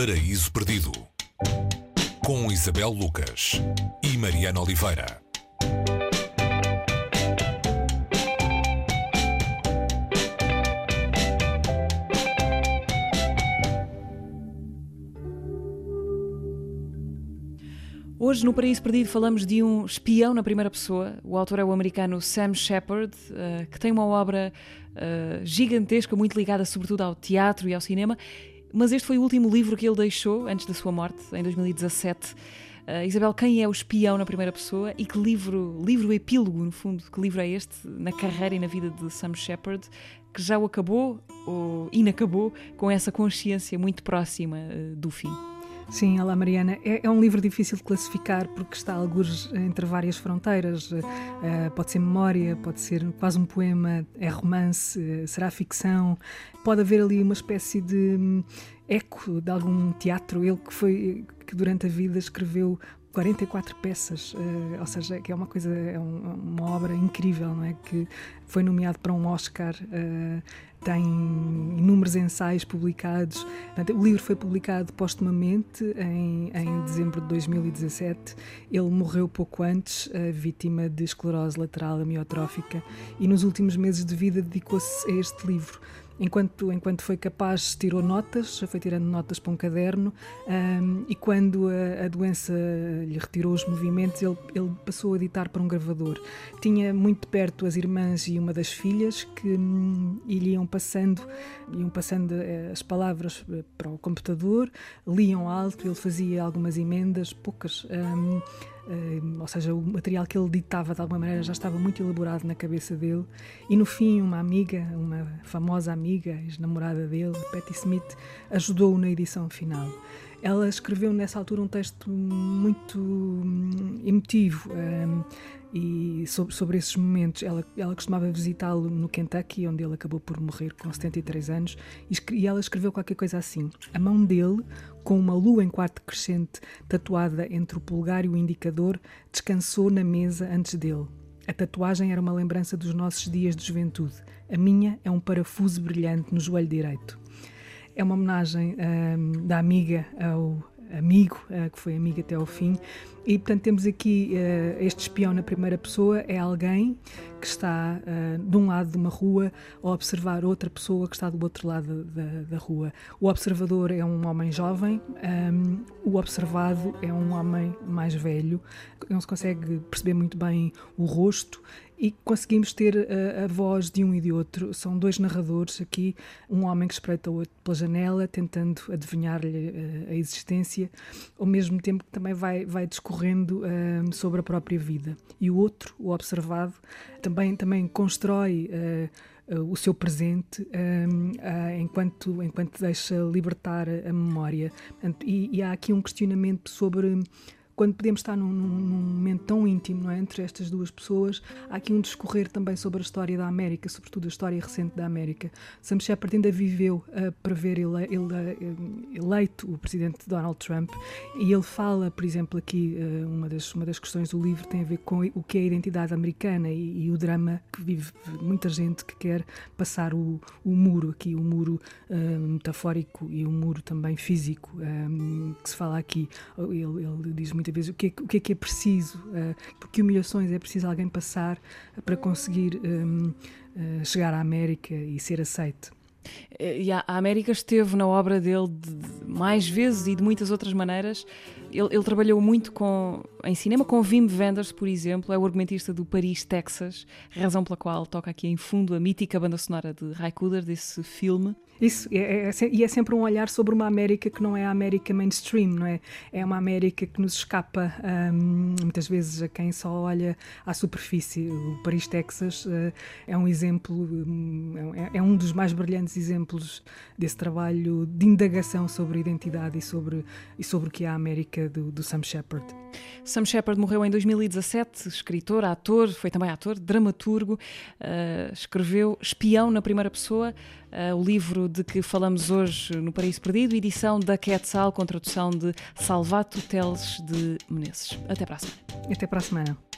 Paraíso Perdido com Isabel Lucas e Mariana Oliveira. Hoje, no Paraíso Perdido, falamos de um espião na primeira pessoa. O autor é o americano Sam Shepard, uh, que tem uma obra uh, gigantesca, muito ligada sobretudo ao teatro e ao cinema. Mas este foi o último livro que ele deixou antes da sua morte, em 2017. Uh, eh, Isabel, quem é o espião na primeira pessoa e que livro, livro epílogo, no fundo, que livro é este na carreira e na vida de Sam Shepard, que já o acabou ou inacabou com essa consciência muito próxima do fim? Sim, olá Mariana. É, é, um livro difícil de classificar porque está alguns entre várias fronteiras. Uh, pode ser memória, pode ser quase um poema, é romance, uh, será ficção. Pode haver ali uma espécie de um, eco de algum teatro. Ele que foi que durante a vida escreveu 44 peças, uh, ou seja, que é uma coisa, é um, uma obra incrível, não é? Que foi nomeado para um Oscar, uh, tem inúmeros ensaios publicados. Portanto, o livro foi publicado postumamente em, em dezembro de 2017. Ele morreu pouco antes, vítima de esclerose lateral amiotrófica, e nos últimos meses de vida dedicou-se a este livro enquanto, enquanto foi capaz, tirou notas, foi tirando notas para um caderno, um, e quando a, a, doença lhe retirou os movimentos, ele, ele passou a ditar para um gravador. Tinha muito perto as irmãs e uma das filhas que hum, lhe iam passando, iam passando eh, as palavras eh, para o computador, liam alto, ele fazia algumas emendas, poucas. Um, ou seja, o material que ele ditava de alguma maneira já estava muito elaborado na cabeça dele. E no fim, uma amiga, uma famosa amiga, ex-namorada dele, Patty Smith, ajudou-o na edição final. Ela escreveu nessa altura um texto muito hum, emotivo um, e sobre, sobre esses momentos. Ela, ela costumava visitá-lo no Kentucky, onde ele acabou por morrer com 73 anos, e, e ela escreveu qualquer coisa assim: A mão dele, com uma lua em quarto crescente tatuada entre o polegar e o indicador, descansou na mesa antes dele. A tatuagem era uma lembrança dos nossos dias de juventude. A minha é um parafuso brilhante no joelho direito é uma homenagem um, da amiga ao amigo, uh, que foi amigo até ao fim. E, portanto, temos aqui uh, este espião na primeira pessoa, é alguém que está uh, de um lado de uma rua a observar outra pessoa que está do outro lado da, da rua. O observador é um homem jovem, um, o observado é um homem mais velho, não se consegue perceber muito bem o rosto e conseguimos ter a, a, voz de um e de outro. São dois narradores aqui, um homem que espreita o outro pela janela, tentando adivinhar-lhe a, a existência, ao mesmo tempo que também vai, vai discorrendo uh, sobre a própria vida. E o outro, o observado, também, também constrói. Uh, o seu presente um, uh, enquanto, enquanto deixa libertar a memória. e, e, há aqui um questionamento sobre quando podemos estar num, num, momento tão íntimo é, entre estas duas pessoas, há aqui um discorrer também sobre a história da América, sobretudo a história recente da América. Sam Shepard ainda viveu uh, para ver ele, ele, uh, eleito o presidente Donald Trump e ele fala, por exemplo, aqui, uh, uma, das, uma das questões do livro tem a ver com o que é a identidade americana e, e o drama que vive muita gente que quer passar o, o muro aqui, o muro uh, metafórico e o muro também físico um, que se fala aqui. Ele, ele diz muitas vezes o que, é, o que é que é preciso, uh, porque humilhações é preciso alguém passar para conseguir um, uh, eh, chegar à América e ser aceito. E a América esteve na obra dele de, mais vezes e de muitas outras maneiras. Ele, ele, trabalhou muito com, em cinema com Wim Wenders, por exemplo, é o argumentista do Paris, Texas, razão pela qual toca aqui em fundo a mítica banda sonora de Raikkonen desse filme. Isso, é, é, é, e é sempre um olhar sobre uma América que não é a América mainstream, não é? É uma América que nos escapa um, muitas vezes a quem só olha à superfície. O Paris, Texas uh, é um exemplo, um, é, é, um dos mais brilhantes exemplos desse trabalho de indagação sobre identidade e sobre, e sobre o que é a América do, do Sam Shepard. Sam Shepard morreu em 2017, escritor, ator, foi também ator, dramaturgo, uh, escreveu Espião na primeira pessoa, uh, o livro de que falamos hoje no Paraíso Perdido, edição da Quetzal, com tradução de Salvato Teles de Menezes. Até para a semana. Até para a semana.